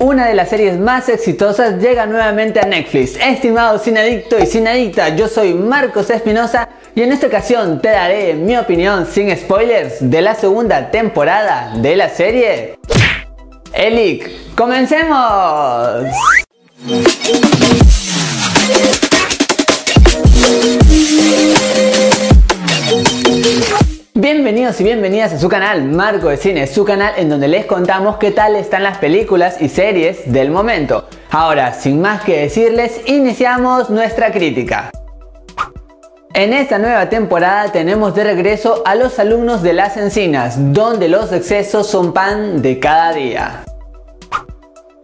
Una de las series más exitosas llega nuevamente a Netflix. Estimado adicto y sin adicta, yo soy Marcos Espinosa y en esta ocasión te daré mi opinión sin spoilers de la segunda temporada de la serie. Elic, comencemos. Bienvenidos y bienvenidas a su canal Marco de Cine, su canal en donde les contamos qué tal están las películas y series del momento. Ahora, sin más que decirles, iniciamos nuestra crítica. En esta nueva temporada tenemos de regreso a los alumnos de las encinas, donde los excesos son pan de cada día.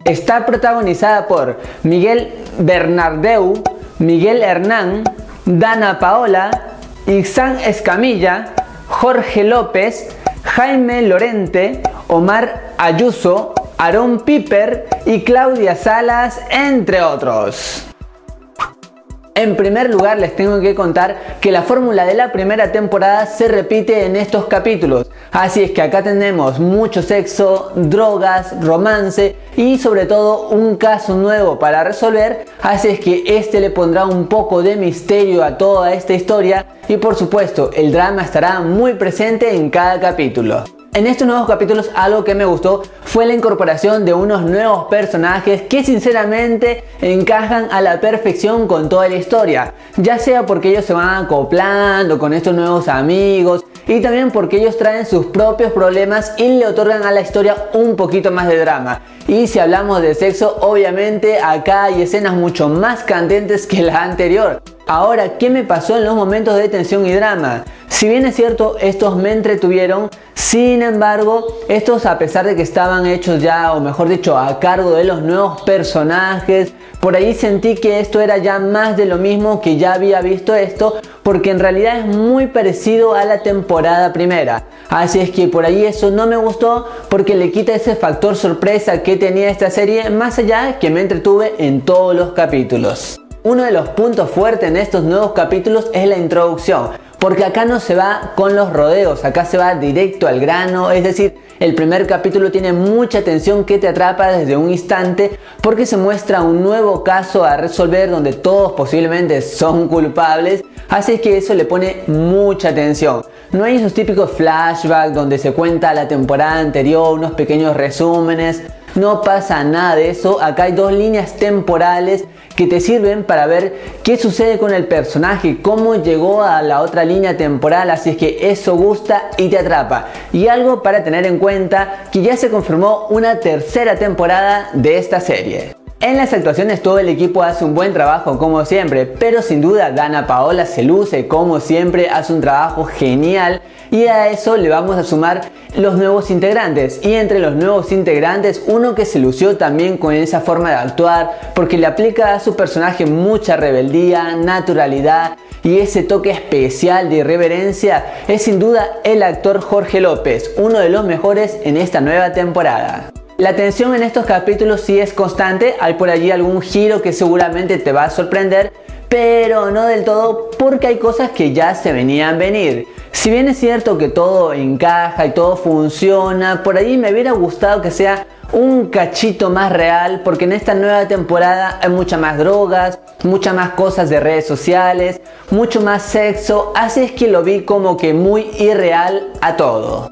Está protagonizada por Miguel Bernardeu, Miguel Hernán, Dana Paola, Ixán Escamilla, Jorge López, Jaime Lorente, Omar Ayuso, Aarón Piper y Claudia Salas, entre otros. En primer lugar les tengo que contar que la fórmula de la primera temporada se repite en estos capítulos. Así es que acá tenemos mucho sexo, drogas, romance y sobre todo un caso nuevo para resolver. Así es que este le pondrá un poco de misterio a toda esta historia y por supuesto el drama estará muy presente en cada capítulo. En estos nuevos capítulos algo que me gustó fue la incorporación de unos nuevos personajes que sinceramente encajan a la perfección con toda la historia, ya sea porque ellos se van acoplando con estos nuevos amigos y también porque ellos traen sus propios problemas y le otorgan a la historia un poquito más de drama. Y si hablamos de sexo, obviamente acá hay escenas mucho más candentes que la anterior. Ahora, ¿qué me pasó en los momentos de tensión y drama? Si bien es cierto, estos me entretuvieron, sin embargo, estos a pesar de que estaban hechos ya, o mejor dicho, a cargo de los nuevos personajes, por ahí sentí que esto era ya más de lo mismo que ya había visto esto, porque en realidad es muy parecido a la temporada primera. Así es que por ahí eso no me gustó porque le quita ese factor sorpresa que tenía esta serie, más allá que me entretuve en todos los capítulos. Uno de los puntos fuertes en estos nuevos capítulos es la introducción, porque acá no se va con los rodeos, acá se va directo al grano, es decir, el primer capítulo tiene mucha atención que te atrapa desde un instante porque se muestra un nuevo caso a resolver donde todos posiblemente son culpables, así que eso le pone mucha atención. No hay esos típicos flashbacks donde se cuenta la temporada anterior, unos pequeños resúmenes, no pasa nada de eso, acá hay dos líneas temporales que te sirven para ver qué sucede con el personaje, cómo llegó a la otra línea temporal, así es que eso gusta y te atrapa. Y algo para tener en cuenta, que ya se confirmó una tercera temporada de esta serie. En las actuaciones todo el equipo hace un buen trabajo como siempre, pero sin duda Dana Paola se luce como siempre, hace un trabajo genial y a eso le vamos a sumar los nuevos integrantes y entre los nuevos integrantes uno que se lució también con esa forma de actuar porque le aplica a su personaje mucha rebeldía, naturalidad y ese toque especial de irreverencia es sin duda el actor Jorge López, uno de los mejores en esta nueva temporada. La tensión en estos capítulos sí es constante, hay por allí algún giro que seguramente te va a sorprender, pero no del todo porque hay cosas que ya se venían venir. Si bien es cierto que todo encaja y todo funciona, por allí me hubiera gustado que sea un cachito más real porque en esta nueva temporada hay muchas más drogas, muchas más cosas de redes sociales, mucho más sexo, así es que lo vi como que muy irreal a todo.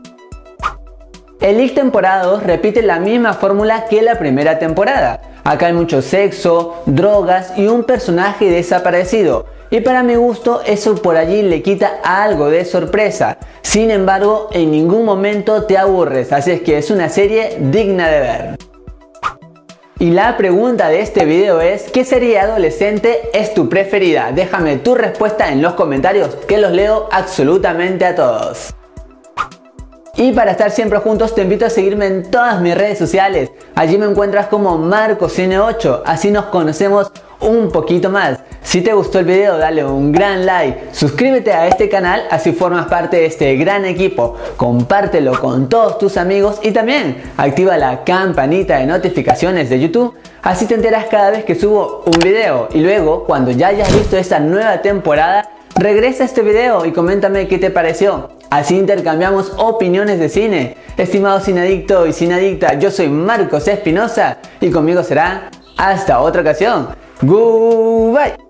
El League temporada 2 repite la misma fórmula que la primera temporada. Acá hay mucho sexo, drogas y un personaje desaparecido. Y para mi gusto eso por allí le quita algo de sorpresa. Sin embargo, en ningún momento te aburres, así es que es una serie digna de ver. Y la pregunta de este video es, ¿qué serie adolescente es tu preferida? Déjame tu respuesta en los comentarios que los leo absolutamente a todos. Y para estar siempre juntos te invito a seguirme en todas mis redes sociales. Allí me encuentras como MarcoCine8, así nos conocemos un poquito más. Si te gustó el video dale un gran like, suscríbete a este canal así formas parte de este gran equipo, compártelo con todos tus amigos y también activa la campanita de notificaciones de YouTube así te enteras cada vez que subo un video y luego cuando ya hayas visto esta nueva temporada regresa a este video y coméntame qué te pareció. Así intercambiamos opiniones de cine. Estimado sinadicto y sinadicta, yo soy Marcos Espinosa y conmigo será hasta otra ocasión. Goodbye.